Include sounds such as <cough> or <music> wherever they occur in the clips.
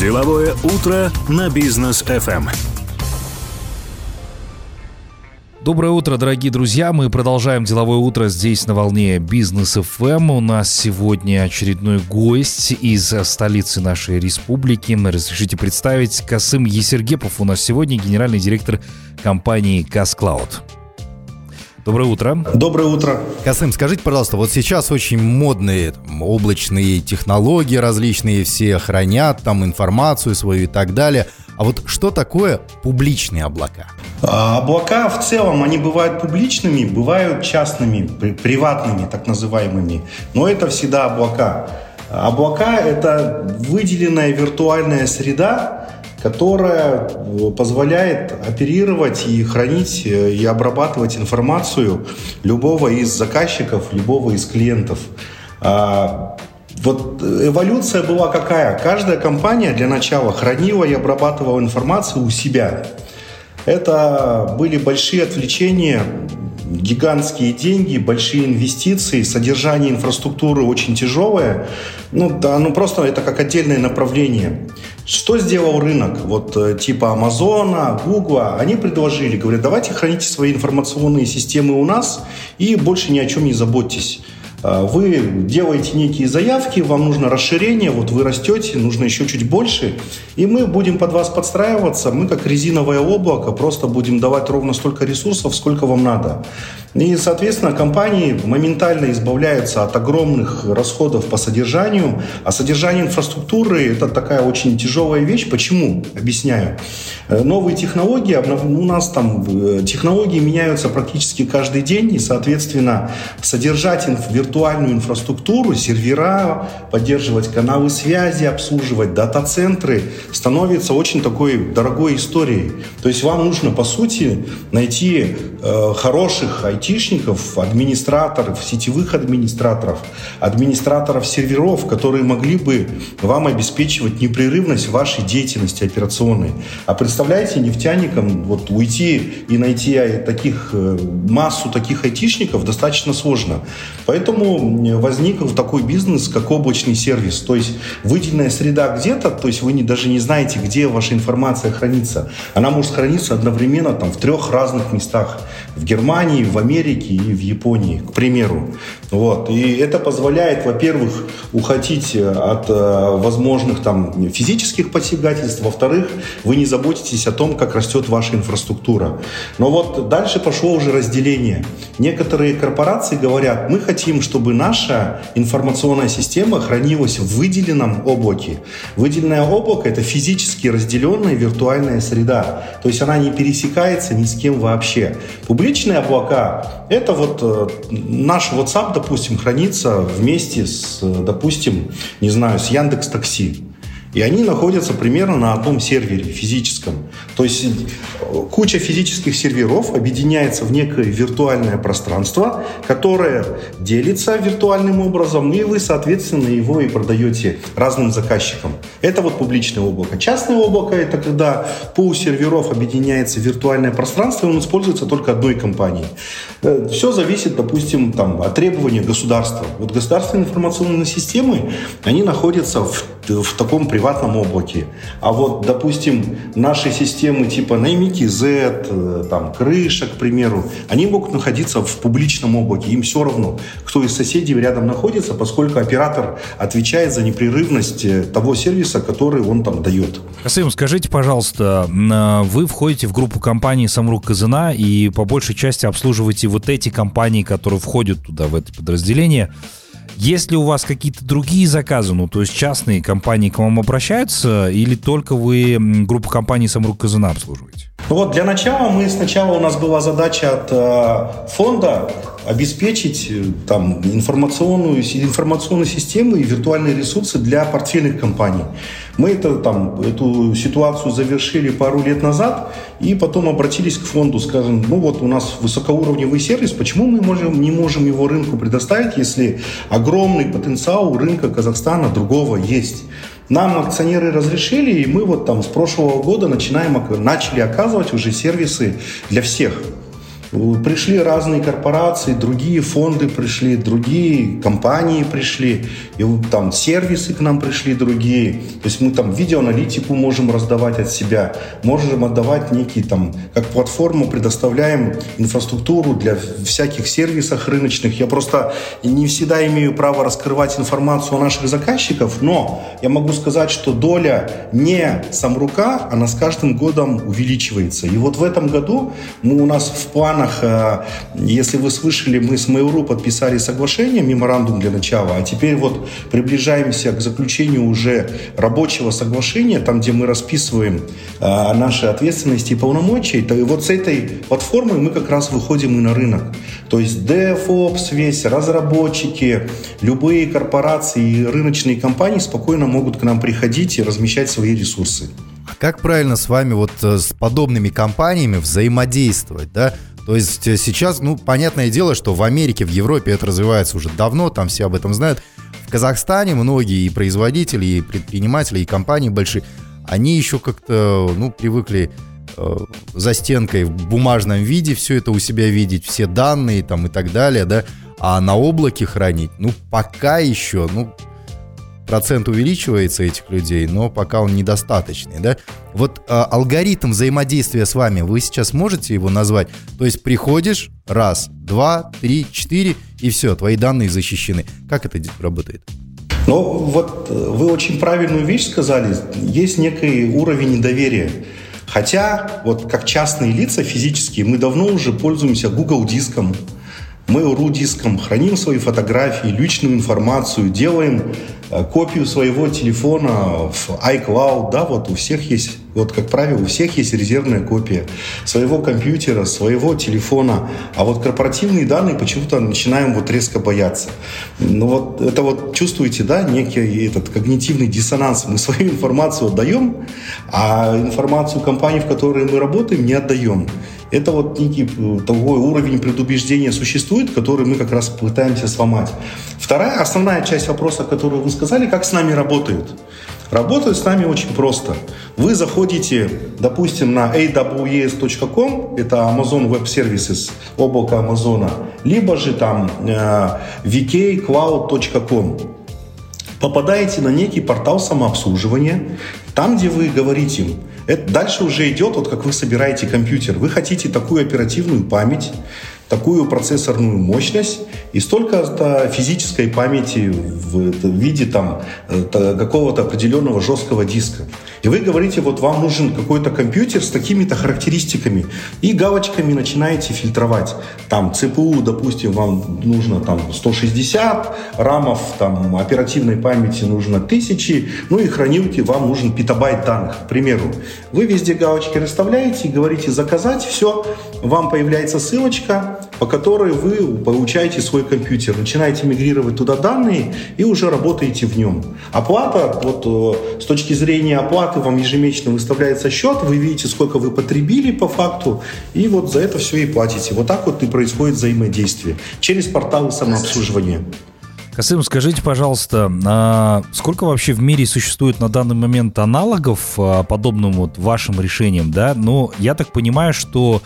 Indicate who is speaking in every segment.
Speaker 1: Деловое утро на бизнес FM.
Speaker 2: Доброе утро, дорогие друзья. Мы продолжаем деловое утро здесь на волне Бизнес ФМ. У нас сегодня очередной гость из столицы нашей республики. Разрешите представить Касым Есергепов. У нас сегодня генеральный директор компании Касклауд. Доброе утро.
Speaker 3: Доброе утро.
Speaker 4: Касым, скажите, пожалуйста, вот сейчас очень модные там, облачные технологии различные, все хранят там информацию свою и так далее. А вот что такое публичные облака?
Speaker 3: А, облака в целом, они бывают публичными, бывают частными, приватными, так называемыми. Но это всегда облака. Облака – это выделенная виртуальная среда, которая э, позволяет оперировать и хранить э, и обрабатывать информацию любого из заказчиков, любого из клиентов. А, вот эволюция была какая? Каждая компания для начала хранила и обрабатывала информацию у себя. Это были большие отвлечения, гигантские деньги, большие инвестиции, содержание инфраструктуры очень тяжелое. Ну, да, ну просто это как отдельное направление. Что сделал рынок? Вот э, типа Амазона, Гугла, они предложили, говорят, давайте храните свои информационные системы у нас и больше ни о чем не заботьтесь. А, вы делаете некие заявки, вам нужно расширение, вот вы растете, нужно еще чуть больше, и мы будем под вас подстраиваться, мы как резиновое облако просто будем давать ровно столько ресурсов, сколько вам надо. И, соответственно, компании моментально избавляются от огромных расходов по содержанию, а содержание инфраструктуры – это такая очень тяжелая вещь. Почему? Объясняю. Э, новые технологии, у нас там э, технологии меняются практически каждый день, и, соответственно, содержать виртуальную инфраструктуру, сервера, поддерживать каналы связи, обслуживать дата-центры становится очень такой дорогой историей. То есть вам нужно, по сути, найти э, хороших айтишников, администраторов, сетевых администраторов, администраторов серверов, которые могли бы вам обеспечивать непрерывность вашей деятельности операционной. А представляете, нефтяникам вот уйти и найти таких, э, массу таких айтишников достаточно сложно. Поэтому Поэтому возник такой бизнес, как облачный сервис. То есть выделенная среда где-то, то есть вы не, даже не знаете, где ваша информация хранится. Она может храниться одновременно там, в трех разных местах. В Германии, в Америке и в Японии, к примеру. Вот. И это позволяет, во-первых, уходить от э, возможных там, физических посягательств. Во-вторых, вы не заботитесь о том, как растет ваша инфраструктура. Но вот дальше пошло уже разделение. Некоторые корпорации говорят, мы хотим, чтобы наша информационная система хранилась в выделенном облаке. Выделенное облако — это физически разделенная виртуальная среда. То есть она не пересекается ни с кем вообще. Публичные облака — это вот э, наш WhatsApp, допустим, хранится вместе с, допустим, не знаю, с Яндекс Такси. И они находятся примерно на одном сервере физическом. То есть куча физических серверов объединяется в некое виртуальное пространство, которое делится виртуальным образом, и вы, соответственно, его и продаете разным заказчикам. Это вот публичное облако. Частное облако – это когда пул серверов объединяется виртуальное пространство, и он используется только одной компанией. Э, Все зависит, допустим, там, от требований государства. Вот государственные информационные системы, они находятся в, в таком приватном облаке. А вот, допустим, наши системы типа Наймики Z, э, там, крыша, к примеру, они могут находиться в публичном облаке. Им все равно, кто из соседей рядом находится, поскольку оператор отвечает за непрерывность э, того сервиса, который он там дает.
Speaker 2: Касым, скажите, пожалуйста, а, вы входите в группу компаний «Самрук Казана» и по большей части обслуживаете вот эти компании, которые входят туда, в это подразделение. Есть ли у вас какие-то другие заказы, ну, то есть частные компании к вам обращаются, или только вы группу компаний «Самрук Казана» обслуживаете?
Speaker 3: Вот для начала мы сначала у нас была задача от э, фонда обеспечить э, там информационную, информационную систему и виртуальные ресурсы для портфельных компаний. Мы это, там, эту ситуацию завершили пару лет назад и потом обратились к фонду, скажем, ну вот у нас высокоуровневый сервис, почему мы можем, не можем его рынку предоставить, если огромный потенциал у рынка Казахстана другого есть. Нам акционеры разрешили, и мы вот там с прошлого года начинаем, начали оказывать уже сервисы для всех. Пришли разные корпорации, другие фонды пришли, другие компании пришли, и там сервисы к нам пришли другие. То есть мы там видеоаналитику можем раздавать от себя, можем отдавать некий там, как платформу предоставляем инфраструктуру для всяких сервисов рыночных. Я просто не всегда имею право раскрывать информацию о наших заказчиков, но я могу сказать, что доля не самрука, она с каждым годом увеличивается. И вот в этом году мы у нас в план планах, э, если вы слышали, мы с Mail.ru подписали соглашение, меморандум для начала, а теперь вот приближаемся к заключению уже рабочего соглашения, там, где мы расписываем э, наши ответственности и полномочия. И вот с этой платформой мы как раз выходим и на рынок. То есть DevOps весь, разработчики, любые корпорации и рыночные компании спокойно могут к нам приходить и размещать свои ресурсы.
Speaker 4: А как правильно с вами вот э, с подобными компаниями взаимодействовать, да? То есть э, сейчас, ну, понятное дело, что в Америке, в Европе это развивается уже давно, там все об этом знают. В Казахстане многие и производители, и предприниматели, и компании большие, они еще как-то, ну, привыкли э, за стенкой в бумажном виде все это у себя видеть, все данные там и так далее, да, а на облаке хранить, ну, пока еще, ну, процент увеличивается этих людей, но пока он недостаточный, да? Вот э, алгоритм взаимодействия с вами, вы сейчас можете его назвать? То есть приходишь, раз, два, три, четыре, и все, твои данные защищены. Как это работает?
Speaker 3: Ну, вот э, вы очень правильную вещь сказали. Есть некий уровень недоверия. Хотя, вот как частные лица физические, мы давно уже пользуемся Google диском, Mail.ru диском, храним свои фотографии, личную информацию, делаем Э, копию своего телефона в iCloud, да, вот у всех есть, вот как правило, у всех есть резервная копия своего компьютера, своего телефона, а вот корпоративные данные почему-то начинаем вот резко бояться. Ну вот это вот чувствуете, да, некий этот когнитивный диссонанс. Мы свою информацию отдаем, а информацию компании, в которой мы работаем, не отдаем. Это вот некий такой уровень предубеждения существует, который мы как раз пытаемся сломать. Вторая, основная часть вопроса, которую вы сказали, как с нами работают. Работают с нами очень просто. Вы заходите, допустим, на aws.com, это Amazon Web Services, облако Амазона, либо же там э, vkcloud.com. Попадаете на некий портал самообслуживания, там, где вы говорите, это дальше уже идет, вот как вы собираете компьютер. Вы хотите такую оперативную память, такую процессорную мощность и столько физической памяти в виде там э, какого-то определенного жесткого диска. И вы говорите, вот вам нужен какой-то компьютер с такими-то характеристиками. И галочками начинаете фильтровать. Там CPU, допустим, вам нужно там 160, рамов там оперативной памяти нужно 1000, ну и хранилки вам нужен петабайт данных, к примеру. Вы везде галочки расставляете и говорите заказать, все, вам появляется ссылочка, по которой вы получаете свой компьютер, начинаете мигрировать туда данные и уже работаете в нем. Оплата, вот э, с точки зрения оплаты вам ежемесячно выставляется счет, вы видите, сколько вы потребили по факту, и вот за это все и платите. Вот так вот и происходит взаимодействие через порталы самообслуживания.
Speaker 2: Касым, скажите, пожалуйста, а сколько вообще в мире существует на данный момент аналогов а, подобным вот вашим решениям, да? Ну, я так понимаю, что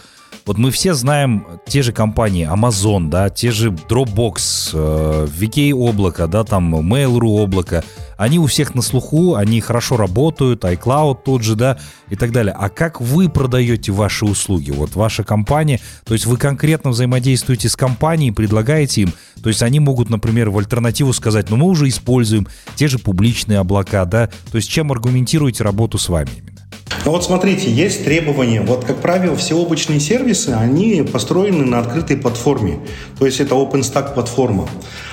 Speaker 2: вот мы все знаем те же компании, Amazon, да, те же Dropbox, э, VK облако, да, там Mail.ru облако, они у всех на слуху, они хорошо работают, iCloud тот же, да, и так далее. А как вы продаете ваши услуги? Вот ваша компания, то есть вы конкретно взаимодействуете с компанией, предлагаете им, то есть они могут, например, в альтернативу сказать, ну мы уже используем те же публичные облака, да, то есть чем аргументируете работу с вами именно?
Speaker 3: Ну вот смотрите, есть требования. Вот, как правило, все облачные сервисы, они построены на открытой платформе. То есть это OpenStack платформа.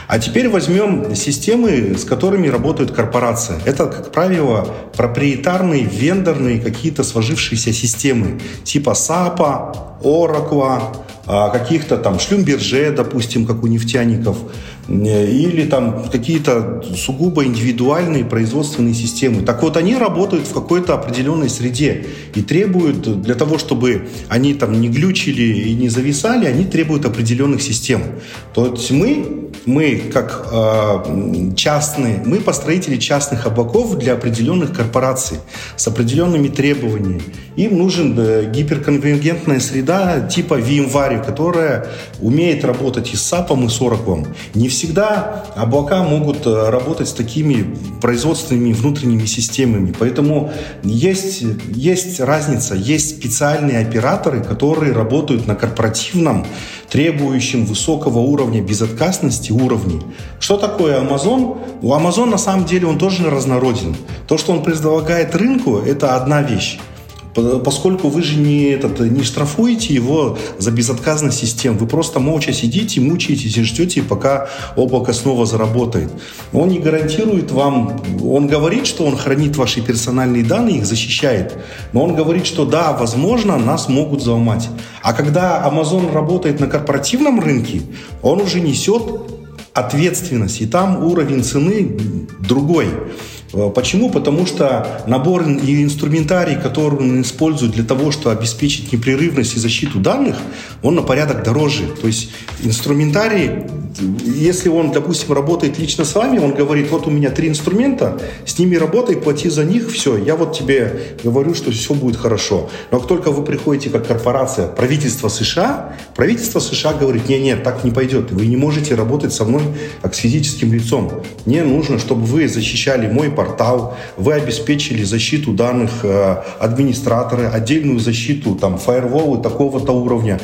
Speaker 3: А теперь возьмем системы, с которыми работают корпорации. Это, как правило, проприетарные, вендорные какие-то сложившиеся системы типа SAP, Oracle, а, каких-то там шлюмберже, допустим, как у нефтяников, или там какие-то сугубо индивидуальные производственные системы. Так вот, они работают в какой-то определенной среде и требуют, для того, чтобы они там не глючили и не зависали, они требуют определенных систем. То есть мы мы как э, частные, мы построители частных облаков для определенных корпораций с определенными требованиями. Им нужен э, гиперконвергентная среда типа VMware, которая умеет работать и с SAP, и с Oracle. Не всегда облака могут э, работать с такими производственными внутренними системами. Поэтому есть, есть разница. Есть специальные операторы, которые работают на корпоративном, требующем высокого уровня безотказности уровне. Что такое Amazon? У Amazon на самом деле он тоже разнороден. То, что он предлагает рынку, это одна вещь. Поскольку вы же не, этот, не штрафуете его за безотказность систем, вы просто молча сидите, мучаетесь и ждете, пока облако снова заработает. Он не гарантирует вам, он говорит, что он хранит ваши персональные данные, их защищает, но он говорит, что да, возможно, нас могут взломать. А когда Amazon работает на корпоративном рынке, он уже несет ответственность, и там уровень цены другой. Э, почему? Потому что набор и инструментарий, который он использует для того, чтобы обеспечить непрерывность и защиту данных, он на порядок дороже. То есть инструментарий, если он, допустим, работает лично с вами, он говорит, вот у меня три инструмента, с ними работай, плати за них, все, я вот тебе говорю, что все будет хорошо. Но как только вы приходите как корпорация, правительство США, правительство США говорит, нет, нет, так не пойдет, вы не можете работать со мной как с физическим лицом. Мне нужно, чтобы вы защищали мой портал, вы обеспечили защиту данных э, администратора, отдельную защиту, там, фаерволы такого-то уровня,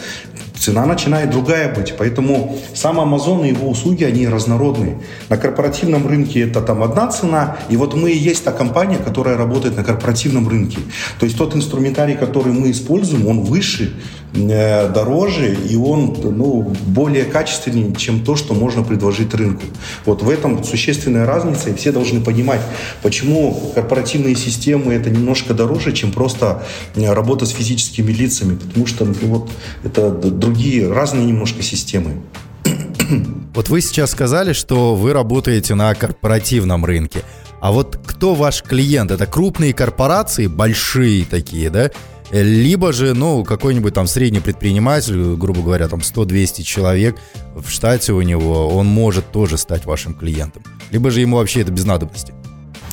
Speaker 3: цена начинает другая быть. Поэтому сам Amazon и его услуги, они разнородные. На корпоративном рынке это там одна цена, и вот мы и есть та компания, которая работает на корпоративном рынке. То есть тот инструментарий, который мы используем, он выше, дороже, и он ну, более качественный, чем то, что можно предложить рынку. Вот в этом существенная разница, и все должны понимать, почему корпоративные системы это немножко дороже, чем просто э, работа с физическими лицами, потому что ну, вот это другие, разные немножко системы. <coughs>
Speaker 4: Вот вы сейчас сказали, что вы работаете на корпоративном рынке. А вот кто ваш клиент? Это крупные корпорации, большие такие, да? Либо же, ну, какой-нибудь там средний предприниматель, грубо говоря, там 100-200 человек в штате у него, он может тоже стать вашим клиентом. Либо же ему вообще это без надобности.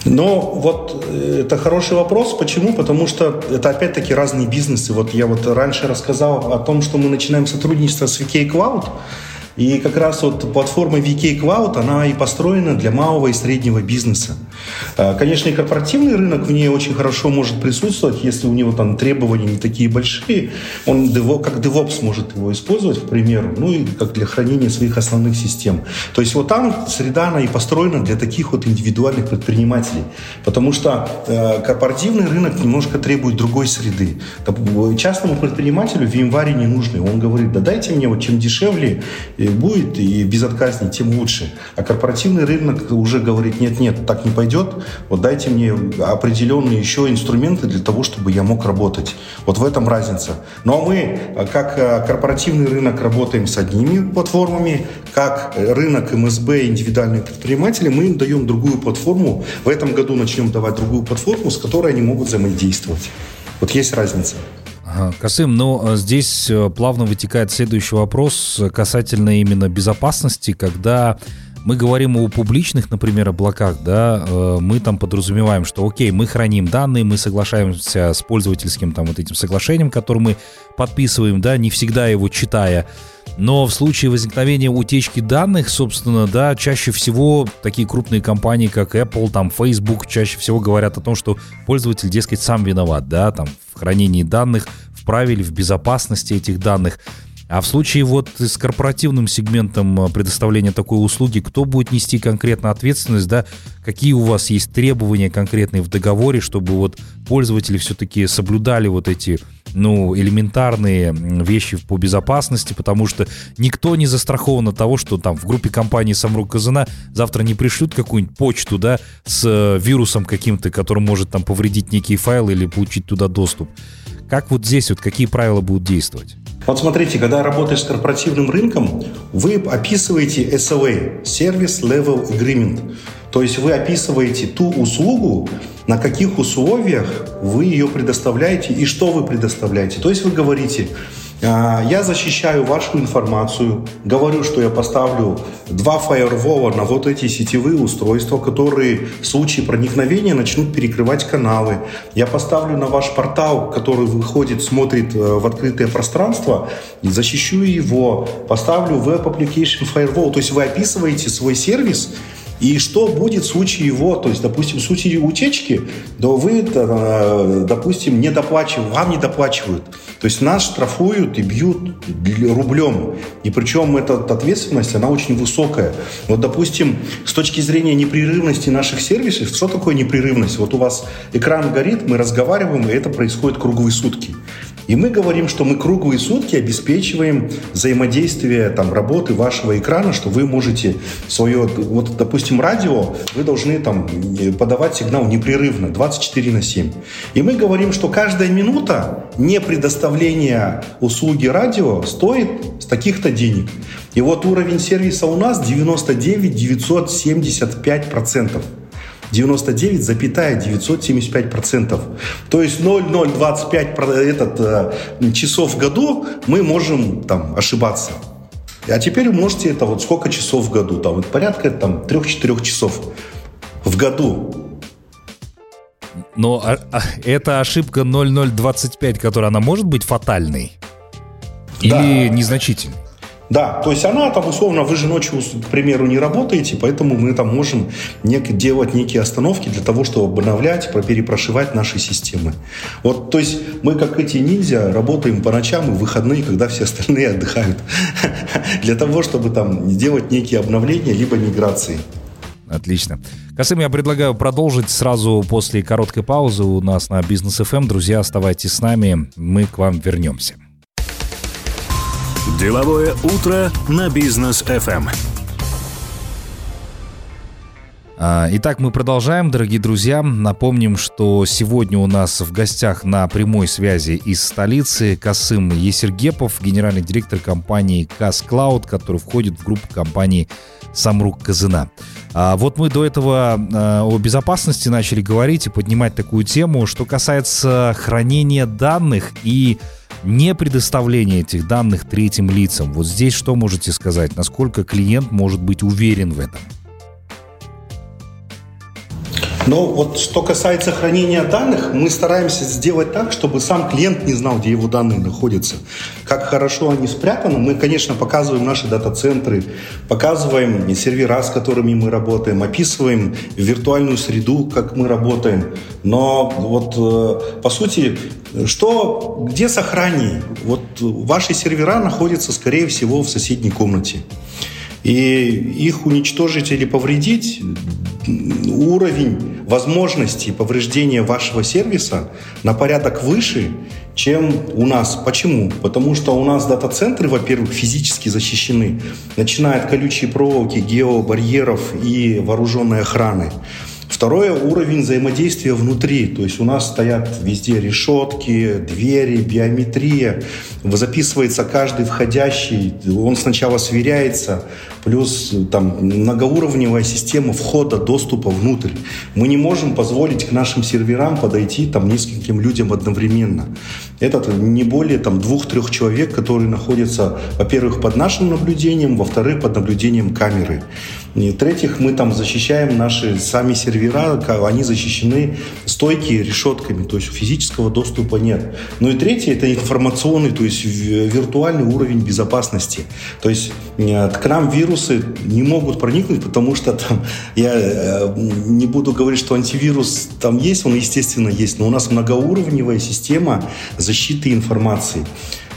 Speaker 3: Но вот э, это хороший вопрос. Почему? Потому что это опять-таки разные бизнесы. Вот я вот раньше рассказал о том, что мы начинаем сотрудничество с VK Cloud. И как раз вот платформа VK Cloud, она и построена для малого и среднего бизнеса. А, конечно, и корпоративный рынок в ней очень хорошо может присутствовать, если у него там требования не такие большие. Он как DevOps может его использовать, к примеру, ну и как для хранения своих основных систем. То есть вот там среда, она и построена для таких вот индивидуальных предпринимателей. Потому что э, корпоративный рынок немножко требует другой среды. Частному предпринимателю VMware не нужны. Он говорит, да дайте мне вот чем дешевле будет и безотказнее, тем лучше. А корпоративный рынок уже говорит, нет-нет, так не пойдет, вот дайте мне определенные еще инструменты для того, чтобы я мог работать. Вот в этом разница. Ну а мы, как э, корпоративный рынок, работаем с одними платформами, как рынок МСБ, индивидуальные предприниматели, мы им даем другую платформу. В этом году начнем давать другую платформу, с которой они могут взаимодействовать. Вот есть разница.
Speaker 2: Касым, но ну, здесь э, плавно вытекает следующий вопрос касательно именно безопасности, когда мы говорим о публичных, например, облаках, да, э, мы там подразумеваем, что окей, мы храним данные, мы соглашаемся с пользовательским там вот этим соглашением, которое мы подписываем, да, не всегда его читая, но в случае возникновения утечки данных, собственно, да, чаще всего такие крупные компании, как Apple, там, Facebook, чаще всего говорят о том, что пользователь, дескать, сам виноват, да, там, в хранении данных, в правиле, в безопасности этих данных. А в случае вот с корпоративным сегментом э, предоставления такой услуги, кто будет нести конкретно ответственность, да, какие у вас есть требования конкретные в договоре, чтобы вот пользователи все-таки соблюдали вот эти, ну, элементарные вещи по безопасности, потому что никто не застрахован от того, что там в группе компании Самрук Казана завтра не пришлют какую-нибудь почту, да, с э, вирусом каким-то, который может там повредить некие файлы или получить туда доступ. Как вот здесь вот какие правила будут действовать?
Speaker 3: Вот смотрите, когда работаешь с корпоративным рынком, вы описываете SLA, Service Level Agreement. То есть вы описываете ту услугу, на каких условиях вы ее предоставляете и что вы предоставляете. То есть вы говорите, я защищаю вашу информацию, говорю, что я поставлю два фаервола на вот эти сетевые устройства, которые в случае проникновения начнут перекрывать каналы. Я поставлю на ваш портал, который выходит, смотрит э, в открытое пространство, защищу его, поставлю Web Application Firewall. То есть вы описываете свой сервис, и что будет в случае его, то есть, допустим, в случае утечки, то вы, э, допустим, не доплачиваете, вам не доплачивают. То есть нас штрафуют и бьют рублем. И причем эта ответственность, она очень высокая. Вот, допустим, с точки зрения непрерывности наших сервисов, что такое непрерывность? Вот у вас экран горит, мы разговариваем, и это происходит круглые сутки. И мы говорим, что мы круглые сутки обеспечиваем взаимодействие там, работы вашего экрана, что вы можете свое, вот, допустим, радио, вы должны там подавать сигнал непрерывно, 24 на 7. И мы говорим, что каждая минута не предоставления услуги радио стоит с таких-то денег. И вот уровень сервиса у нас 99 975 процентов. 99,975%. То есть 0,025 этот, э, часов в году мы можем там ошибаться. А теперь умножьте это вот сколько часов в году. Там, вот порядка там 3-4 часов в году.
Speaker 2: Но а, а, эта ошибка 0025, которая она может быть фатальной?
Speaker 3: Да.
Speaker 2: Или незначительной?
Speaker 3: Да, то есть она там условно, вы же ночью, к примеру, не работаете, поэтому мы там можем нек- делать некие остановки для того, чтобы обновлять, перепрошивать наши системы. Вот, то есть мы как эти ниндзя работаем по ночам и выходные, когда все остальные отдыхают, <laughs> для того, чтобы там делать некие обновления либо миграции.
Speaker 2: Отлично. Касым, я предлагаю продолжить сразу после короткой паузы у нас на Бизнес FM. Друзья, оставайтесь с нами, мы к вам вернемся.
Speaker 1: Деловое утро на бизнес FM.
Speaker 2: А, итак, мы продолжаем, дорогие друзья. Напомним, что сегодня у нас в гостях на прямой связи из столицы Касым Есергепов, генеральный директор компании Кас Клауд, который входит в группу компании Самрук Казына. А вот мы до этого а, о безопасности начали говорить и поднимать такую тему, что касается хранения данных и не предоставление этих данных третьим лицам. Вот здесь что можете сказать? Насколько клиент может быть уверен в этом?
Speaker 3: Но вот что касается хранения данных, мы стараемся сделать так, чтобы сам клиент не знал, где его данные находятся. Как хорошо они спрятаны, мы, конечно, показываем наши дата-центры, показываем сервера, с которыми мы работаем, описываем виртуальную среду, как мы работаем. Но вот э, по сути, что, где сохранение? Вот ваши сервера находятся, скорее всего, в соседней комнате. И их уничтожить или повредить уровень возможностей повреждения вашего сервиса на порядок выше, чем у нас. Почему? Потому что у нас дата-центры, во-первых, физически защищены, начиная от колючей проволоки, геобарьеров и вооруженной охраны. Второе – уровень взаимодействия внутри. То есть у нас стоят везде решетки, двери, биометрия. Записывается каждый входящий. Он сначала сверяется. Плюс там многоуровневая система входа, доступа внутрь. Мы не можем позволить к нашим серверам подойти там нескольким людям одновременно. Это не более там двух-трех человек, которые находятся, во-первых, под нашим наблюдением, во-вторых, под наблюдением камеры. И в-третьих, мы там защищаем наши сами сервера, они защищены стойки решетками, то есть физического доступа нет. Ну и третье, это информационный, то есть виртуальный уровень безопасности. То есть к нам вирусы не могут проникнуть, потому что там, <laughs> я э, не буду говорить, что антивирус там есть, он естественно есть, но у нас многоуровневая система защиты информации.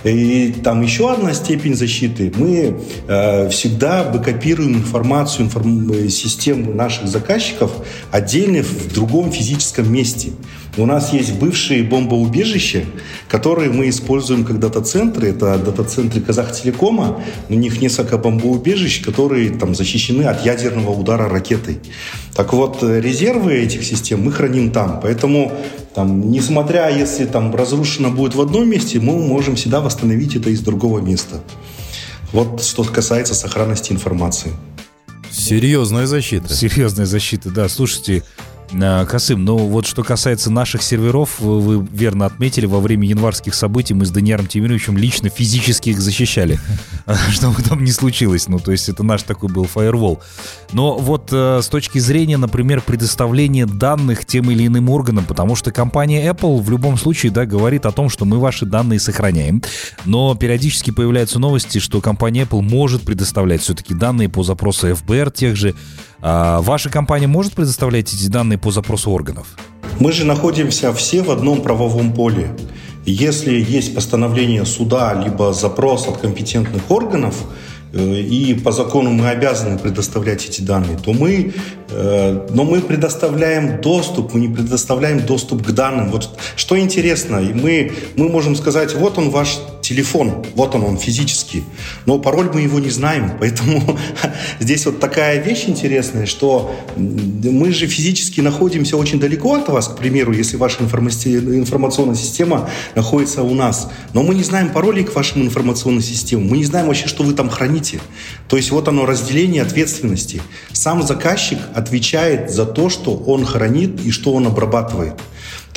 Speaker 3: И там еще одна степень защиты. Мы э, всегда бэкопируем информацию информ... систем наших заказчиков отдельно в другом физическом месте. У нас есть бывшие бомбоубежища, которые мы используем как дата-центры. Это дата-центры Казахтелекома. У них несколько бомбоубежищ, которые там защищены от ядерного удара ракетой. Так вот, резервы этих систем мы храним там. Поэтому, там, несмотря, если там разрушено будет в одном месте, мы можем всегда восстановить это из другого места. Вот что касается сохранности информации.
Speaker 4: Серьезная защита.
Speaker 2: Серьезная защита, да. Слушайте, Касым, ну вот что касается наших серверов, вы, верно отметили, во время январских событий мы с Даниаром Тимировичем лично физически их защищали, <laughs> что бы там ни случилось. Ну, то есть это наш такой был фаервол. Но вот э, с точки зрения, например, предоставления данных тем или иным органам, потому что компания Apple в любом случае, да, говорит о том, что мы ваши данные сохраняем, но периодически появляются новости, что компания Apple может предоставлять все-таки данные по запросу ФБР тех же, а ваша компания может предоставлять эти данные по запросу органов?
Speaker 3: Мы же находимся все в одном правовом поле. Если есть постановление суда, либо запрос от компетентных органов, э, и по закону мы обязаны предоставлять эти данные, то мы, э, но мы предоставляем доступ, мы не предоставляем доступ к данным. Вот что интересно, мы, мы можем сказать, вот он ваш телефон, вот он, он физически, но пароль мы его не знаем, <laughs> поэтому <laughs> здесь вот такая вещь интересная, что мы же физически находимся очень далеко от вас, к примеру, если ваша информационная система находится у нас, но мы не знаем паролей к вашим информационным системам, мы не знаем вообще, что вы там храните. То есть вот оно разделение ответственности. Сам заказчик отвечает за то, что он хранит и что он обрабатывает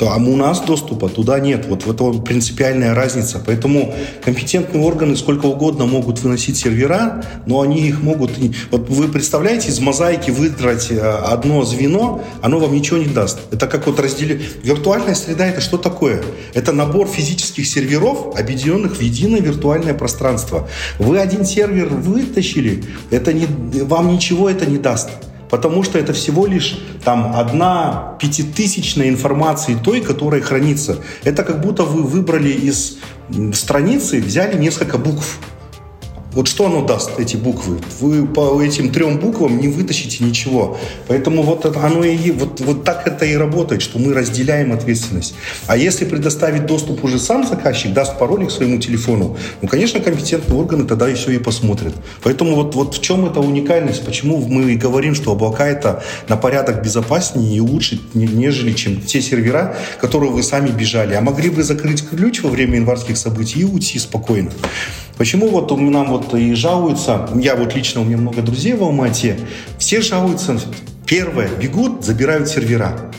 Speaker 3: то а у нас доступа туда нет. Вот в этом принципиальная разница. Поэтому компетентные органы сколько угодно могут выносить сервера, но они их могут... Вот вы представляете, из мозаики выдрать э, одно звено, оно вам ничего не даст. Это как вот разделить... Виртуальная среда — это что такое? Это набор физических серверов, объединенных в единое виртуальное пространство. Вы один сервер вытащили, это не, вам ничего это не даст потому что это всего лишь там одна пятитысячная информации той, которая хранится. Это как будто вы выбрали из страницы, взяли несколько букв вот что оно даст, эти буквы? Вы по этим трем буквам не вытащите ничего. Поэтому вот оно и вот, вот так это и работает, что мы разделяем ответственность. А если предоставить доступ уже сам заказчик, даст пароль к своему телефону, ну, конечно, компетентные органы тогда все и посмотрят. Поэтому вот, вот в чем эта уникальность? Почему мы говорим, что облака это на порядок безопаснее и лучше, нежели чем те сервера, которые вы сами бежали. А могли бы закрыть ключ во время январских событий и уйти спокойно. Почему вот нам вот и жалуются, я вот лично, у меня много друзей в Алмате, все жалуются, первое, бегут, забирают сервера.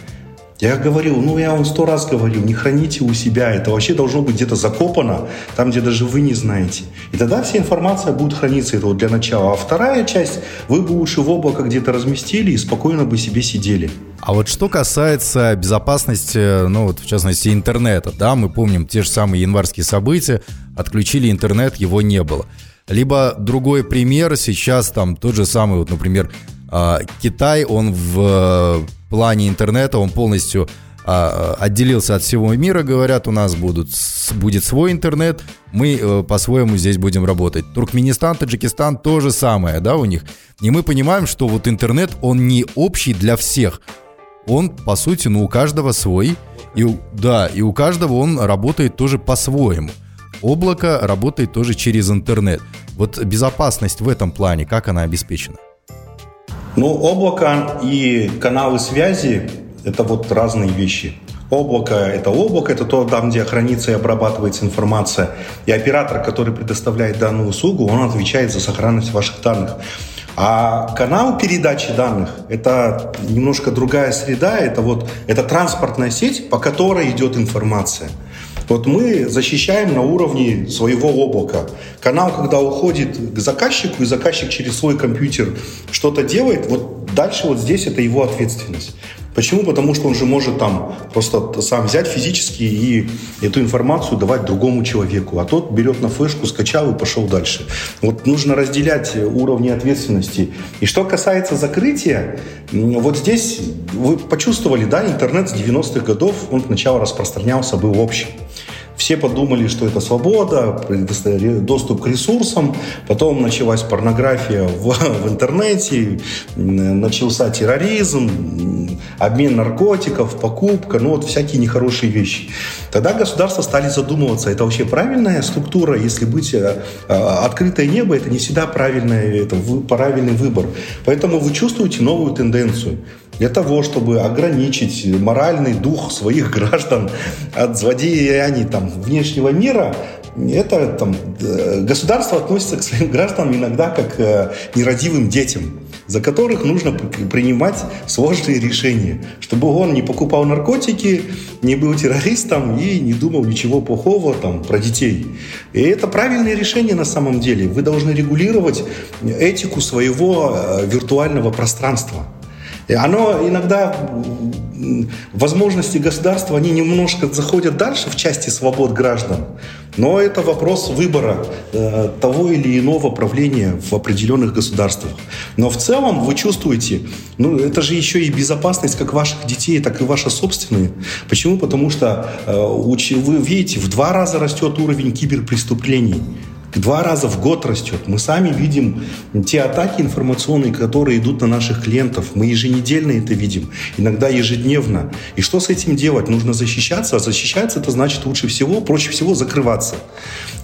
Speaker 3: Я говорил, ну я вам сто раз говорил, не храните у себя, это вообще должно быть где-то закопано, там, где даже вы не знаете. И тогда вся информация будет храниться, это вот для начала. А вторая часть, вы бы лучше в облако где-то разместили и спокойно бы себе сидели.
Speaker 4: А вот что касается безопасности, ну вот в частности интернета, да, мы помним те же самые январские события, отключили интернет, его не было. Либо другой пример, сейчас там тот же самый, вот, например, а, Китай, он в плане интернета, он полностью а, отделился от всего мира, говорят, у нас будут, будет свой интернет, мы э, по-своему здесь будем работать. Туркменистан, Таджикистан то же самое, да, у них. И мы понимаем, что вот интернет, он не общий для всех. Он, по сути, ну, у каждого свой. И, да, и у каждого он работает тоже по-своему. Облако работает тоже через интернет. Вот безопасность в этом плане, как она обеспечена?
Speaker 3: Ну, облако и каналы связи – это вот разные вещи. Облако – это облако, это то, там, где хранится и обрабатывается информация. И оператор, который предоставляет данную услугу, он отвечает за сохранность ваших данных. А канал передачи данных – это немножко другая среда, это вот это транспортная сеть, по которой идет информация – вот мы защищаем на уровне своего облака. Канал, когда уходит к заказчику, и заказчик через свой компьютер что-то делает, вот дальше вот здесь это его ответственность. Почему? Потому что он же может там просто сам взять физически и эту информацию давать другому человеку, а тот берет на флешку, скачал и пошел дальше. Вот нужно разделять уровни ответственности. И что касается закрытия, вот здесь вы почувствовали, да, интернет с 90-х годов, он сначала распространялся, был общий. Все подумали, что это свобода, доступ к ресурсам. Потом началась порнография в, <laughs> в интернете, начался терроризм, обмен наркотиков, покупка, ну вот всякие нехорошие вещи. Тогда государства стали задумываться, это вообще правильная структура, если быть э, э, открытое небо, это не всегда правильный, это правильный выбор. Поэтому вы чувствуете новую тенденцию для того, чтобы ограничить моральный дух своих граждан от злодеяний там, внешнего мира, это там, государство относится к своим гражданам иногда как к нерадивым детям. за которых нужно принимать сложные решения, чтобы он не покупал наркотики, не был террористом и не думал ничего плохого там, про детей. И это правильное решение на самом деле. Вы должны регулировать этику своего э, виртуального пространства. Оно иногда возможности государства, они немножко заходят дальше в части свобод граждан, но это вопрос выбора э, того или иного правления в определенных государствах. Но в целом вы чувствуете, ну это же еще и безопасность как ваших детей, так и ваша собственная. Почему? Потому что э, вы видите, в два раза растет уровень киберпреступлений два раза в год растет. Мы сами видим те атаки информационные, которые идут на наших клиентов. Мы еженедельно это видим, иногда ежедневно. И что с этим делать? Нужно защищаться, а защищаться это значит лучше всего, проще всего закрываться.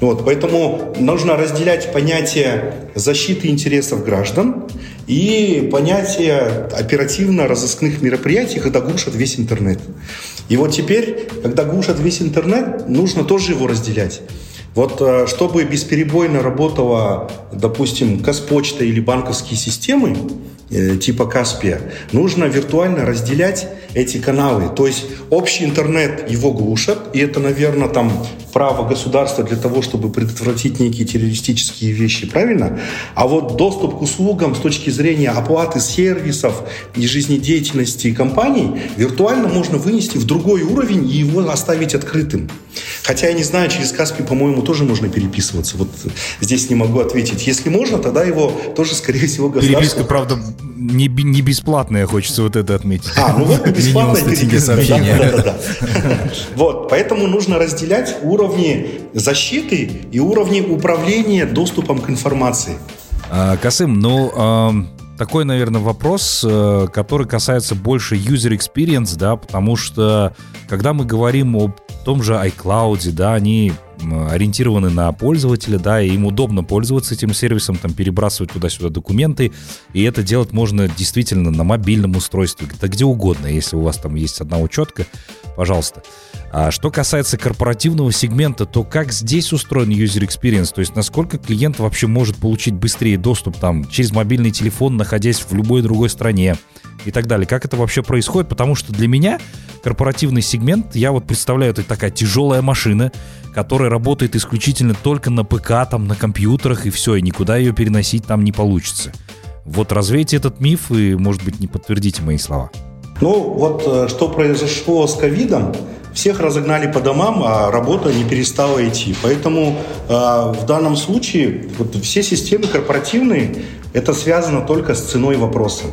Speaker 3: Вот, поэтому нужно разделять понятие защиты интересов граждан и понятие оперативно-розыскных мероприятий, когда глушат весь интернет. И вот теперь, когда глушат весь интернет, нужно тоже его разделять. Вот э, чтобы бесперебойно работала, допустим, Каспочта или банковские системы, Э, типа Каспия, нужно виртуально разделять эти каналы. То есть общий интернет его глушат, и это, наверное, там право государства для того, чтобы предотвратить некие террористические вещи, правильно? А вот доступ к услугам с точки зрения оплаты сервисов и жизнедеятельности компаний виртуально можно вынести в другой уровень и его оставить открытым. Хотя я не знаю, через Каспий, по-моему, тоже можно переписываться. Вот здесь не могу ответить. Если можно, тогда его тоже, скорее всего,
Speaker 2: государство... Переписка, правда, не, не бесплатная, хочется вот это отметить.
Speaker 3: А, ну вот бесплатная переписка. Да, да, да. Вот, поэтому нужно разделять уровни защиты и уровни управления доступом к информации.
Speaker 2: А, Касым, ну, а, такой, наверное, вопрос, э, который касается больше user experience, да, потому что когда мы говорим о том же iCloud, да, они ориентированы на пользователя, да, и им удобно пользоваться этим сервисом, там, перебрасывать туда-сюда документы, и это делать можно действительно на мобильном устройстве, да где угодно, если у вас там есть одна учетка, пожалуйста. А что касается корпоративного сегмента, то как здесь устроен user experience, то есть насколько клиент вообще может получить быстрее доступ там через мобильный телефон, находясь в любой другой стране, и так далее. Как это вообще происходит? Потому что для меня корпоративный сегмент, я вот представляю, это такая тяжелая машина, которая работает исключительно только на ПК, там, на компьютерах, и все, и никуда ее переносить там не получится. Вот развейте этот миф и, может быть, не подтвердите мои слова.
Speaker 3: Ну, вот э, что произошло с ковидом, всех разогнали по домам, а работа не перестала идти. Поэтому э, в данном случае вот все системы корпоративные, это связано только с ценой вопроса.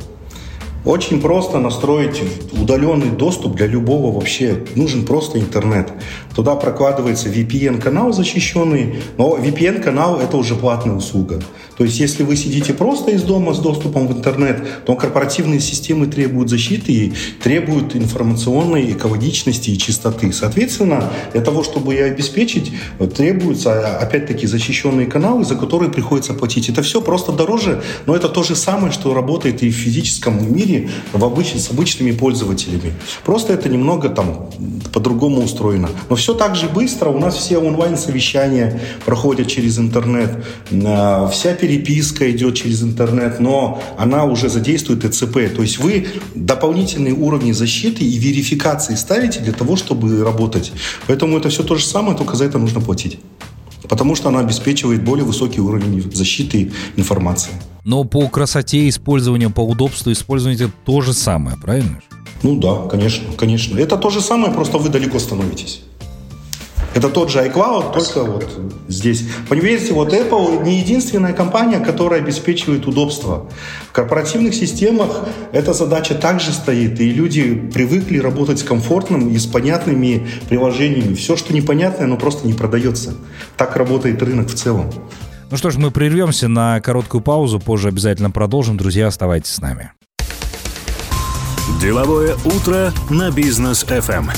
Speaker 3: Очень просто настроить удаленный доступ для любого вообще. Нужен просто интернет. Туда прокладывается VPN-канал защищенный, но VPN-канал это уже платная услуга. То есть, если вы сидите просто из дома с доступом в интернет, то корпоративные системы требуют защиты и требуют информационной экологичности и чистоты. Соответственно, для того, чтобы ее обеспечить, требуются, опять-таки, защищенные каналы, за которые приходится платить. Это все просто дороже, но это то же самое, что работает и в физическом мире в обыч... с обычными пользователями. Просто это немного там по-другому устроено. Но все так же быстро. У нас все онлайн-совещания проходят через интернет. А, вся переписка идет через интернет, но она уже задействует ЭЦП. То есть вы дополнительные уровни защиты и верификации ставите для того, чтобы работать. Поэтому это все то же самое, только за это нужно платить. Потому что она обеспечивает более высокий уровень защиты информации.
Speaker 2: Но по красоте использования, по удобству использования это то же самое, правильно?
Speaker 3: Ну да, конечно, конечно. Это то же самое, просто вы далеко становитесь. Это тот же iCloud, только вот здесь. Понимаете, вот Apple не единственная компания, которая обеспечивает удобство. В корпоративных системах эта задача также стоит, и люди привыкли работать с комфортным и с понятными приложениями. Все, что непонятное, оно просто не продается. Так работает рынок в целом.
Speaker 2: Ну что ж, мы прервемся на короткую паузу, позже обязательно продолжим. Друзья, оставайтесь с нами.
Speaker 1: Деловое утро на бизнес FM.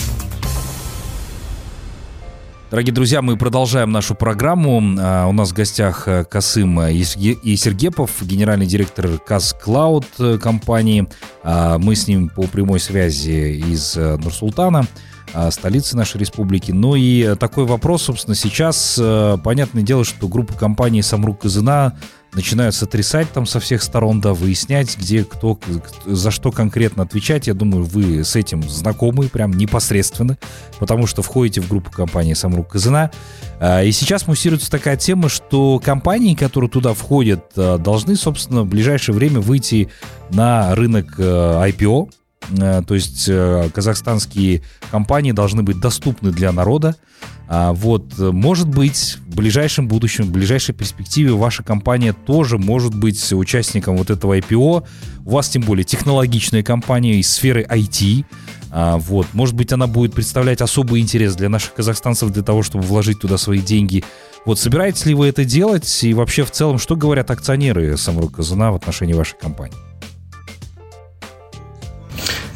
Speaker 2: Дорогие друзья, мы продолжаем нашу программу. А, у нас в гостях э, Касым и Сергепов, генеральный директор Кас Клауд э, компании. А, мы с ним по прямой связи из э, Нур-Султана, а, столицы нашей республики. Ну и такой вопрос, собственно, сейчас. Понятное дело, что группа компаний «Самрук Казына» начинают сотрясать там со всех сторон, да, выяснять, где кто, за что конкретно отвечать. Я думаю, вы с этим знакомы прям непосредственно, потому что входите в группу компании «Самрук Казана». А, и сейчас муссируется такая тема, что компании, которые туда входят, а, должны, собственно, в ближайшее время выйти на рынок IPO, Э, то есть э, казахстанские компании должны быть доступны для народа. А вот, может быть, в ближайшем будущем, в ближайшей перспективе ваша компания тоже может быть участником вот этого IPO. У вас, тем более, технологичная компания из сферы IT. А, вот, может быть, она будет представлять особый интерес для наших казахстанцев для того, чтобы вложить туда свои деньги. Вот, собираетесь ли вы это делать? И вообще, в целом, что говорят акционеры Самрук Казана в отношении вашей компании?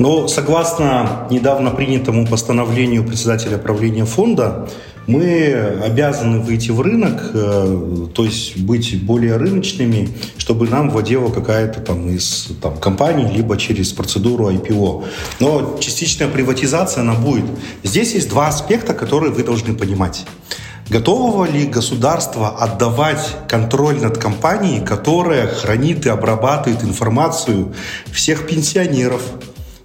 Speaker 3: Но согласно недавно принятому постановлению председателя правления фонда, мы обязаны выйти в рынок, э, то есть быть более рыночными, чтобы нам владела какая-то там из там, компаний, либо через процедуру IPO. Но частичная приватизация, она будет. Здесь есть два аспекта, которые вы должны понимать. Готово ли государство отдавать контроль над компанией, которая хранит и обрабатывает информацию всех пенсионеров,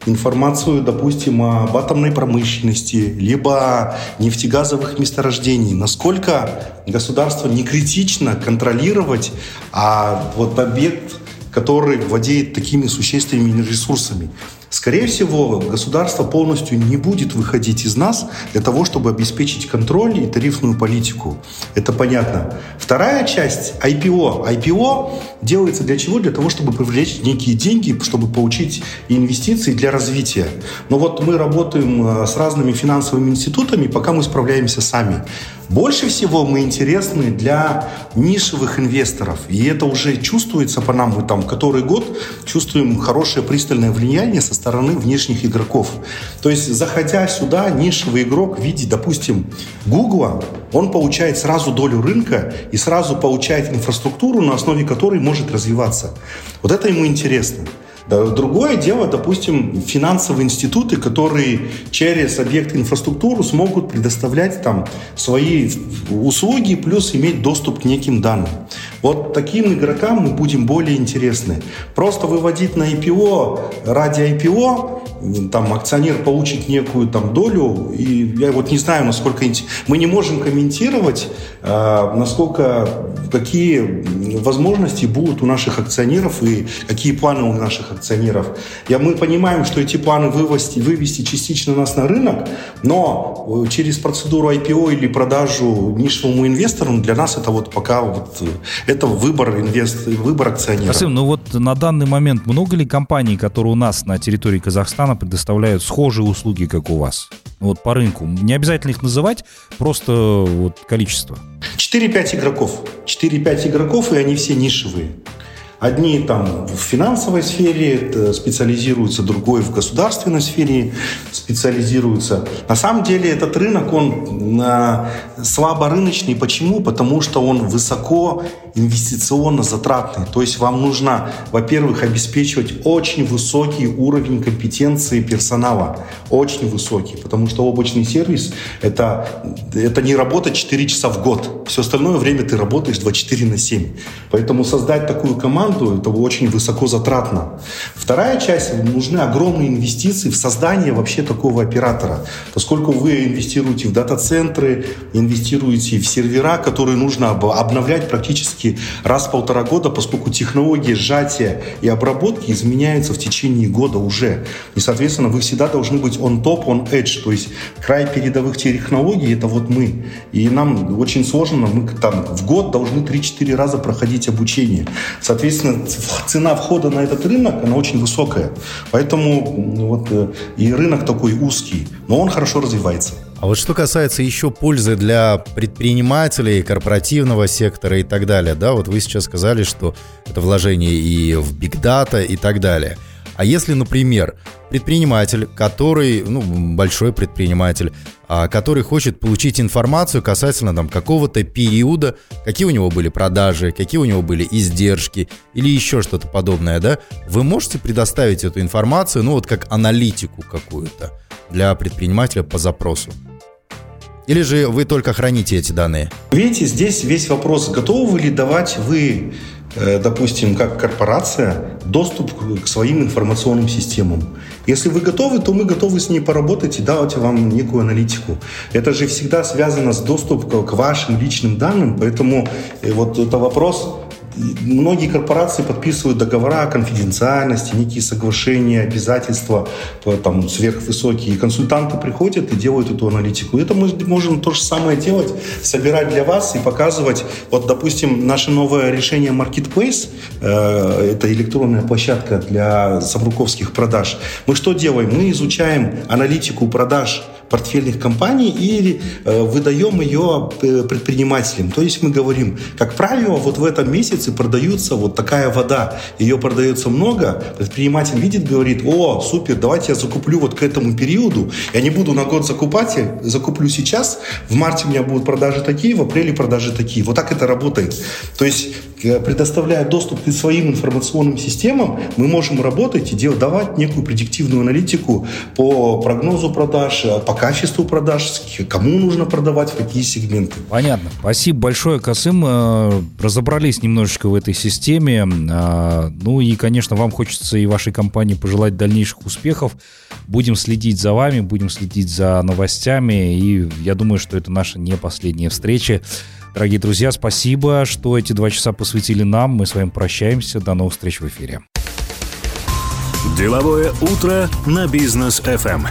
Speaker 3: информацию, допустим, об атомной промышленности, либо нефтегазовых месторождений, насколько государство не критично контролировать а вот объект, который владеет такими существенными ресурсами. Скорее всего, государство полностью не будет выходить из нас для того, чтобы обеспечить контроль и тарифную политику. Это понятно. Вторая часть – IPO. IPO делается для чего? Для того, чтобы привлечь некие деньги, чтобы получить инвестиции для развития. Но вот мы работаем э, с разными финансовыми институтами, пока мы справляемся сами. Больше всего мы интересны для нишевых инвесторов. И это уже чувствуется по нам. Мы там который год чувствуем хорошее пристальное влияние со стороны внешних игроков. То есть, заходя сюда, нишевый игрок в виде, допустим, Гугла, он получает сразу долю рынка и сразу получает инфраструктуру, на основе которой может развиваться. Вот это ему интересно. Другое дело, допустим, финансовые институты, которые через объект инфраструктуры смогут предоставлять там свои услуги, плюс иметь доступ к неким данным. Вот таким игрокам мы будем более интересны. Просто выводить на IPO ради IPO, там акционер получит некую там долю, и я вот не знаю, насколько мы не можем комментировать, э, насколько какие возможности будут у наших акционеров и какие планы у наших акционеров. Я, мы понимаем, что эти планы вывести, вывести частично нас на рынок, но э, через процедуру IPO или продажу нишевому инвестору для нас это вот пока вот э, это выбор инвест, выбор акционера.
Speaker 2: Спасибо. Ну вот на данный момент много ли компаний, которые у нас на территории Казахстана предоставляют схожие услуги, как у вас? Вот по рынку. Не обязательно их называть, просто вот количество.
Speaker 3: 4-5 игроков. 4-5 игроков, и они все нишевые. Одни там в финансовой сфере специализируются, другой в государственной сфере специализируется. На самом деле этот рынок, он слабо рыночный. Почему? Потому что он высоко инвестиционно затратный. То есть вам нужно, во-первых, обеспечивать очень высокий уровень компетенции персонала. Очень высокий. Потому что облачный сервис это, это не работа 4 часа в год. Все остальное время ты работаешь 24 на 7. Поэтому создать такую команду это очень высоко затратно. Вторая часть, нужны огромные инвестиции в создание вообще такого оператора. Поскольку вы инвестируете в дата-центры, инвестируете в сервера, которые нужно обновлять практически раз в полтора года, поскольку технологии сжатия и обработки изменяются в течение года уже. И, соответственно, вы всегда должны быть on top, on edge, то есть край передовых технологий – это вот мы. И нам очень сложно, мы там в год должны 3-4 раза проходить обучение. Соответственно, цена входа на этот рынок, она очень высокая. Поэтому вот э, и рынок такой узкий, но он хорошо развивается.
Speaker 4: А вот что касается еще пользы для предпринимателей, корпоративного сектора и так далее, да, вот вы сейчас сказали, что это вложение и в биг дата и так далее. А если, например, предприниматель, который, ну, большой предприниматель, а, который хочет получить информацию касательно там какого-то периода, какие у него были продажи, какие у него были издержки или еще что-то подобное, да, вы можете предоставить эту информацию, ну, вот как аналитику какую-то для предпринимателя по запросу? Или же вы только храните эти данные?
Speaker 3: Видите, здесь весь вопрос, готовы ли давать вы допустим, как корпорация, доступ к своим информационным системам. Если вы готовы, то мы готовы с ней поработать и дать вам некую аналитику. Это же всегда связано с доступом к вашим личным данным, поэтому э, вот это вопрос Многие корпорации подписывают договора о конфиденциальности, некие соглашения, обязательства там, сверхвысокие. И консультанты приходят и делают эту аналитику. Это мы можем то же самое делать, собирать для вас и показывать. Вот, допустим, наше новое решение Marketplace, э, это электронная площадка для сабруковских продаж. Мы что делаем? Мы изучаем аналитику продаж портфельных компаний и э, выдаем ее э, предпринимателям. То есть мы говорим, как правило, вот в этом месяце продаются вот такая вода, ее продается много, предприниматель видит, говорит, о, супер, давайте я закуплю вот к этому периоду, я не буду на год закупать, я закуплю сейчас, в марте у меня будут продажи такие, в апреле продажи такие. Вот так это работает. То есть предоставляя доступ к своим информационным системам, мы можем работать и делать, давать некую предиктивную аналитику по прогнозу продаж, э, по качеству продаж, кому нужно продавать, в какие сегменты.
Speaker 2: Понятно. Спасибо большое, Касым. Э, разобрались немножечко в этой системе. Ну и, конечно, вам хочется и вашей компании пожелать дальнейших успехов. Будем следить за вами, будем следить за новостями, и я думаю, что это наша не последняя встреча. Дорогие друзья, спасибо, что эти два часа посвятили нам. Мы с вами прощаемся. До новых встреч в эфире.
Speaker 1: Деловое утро на бизнес FM.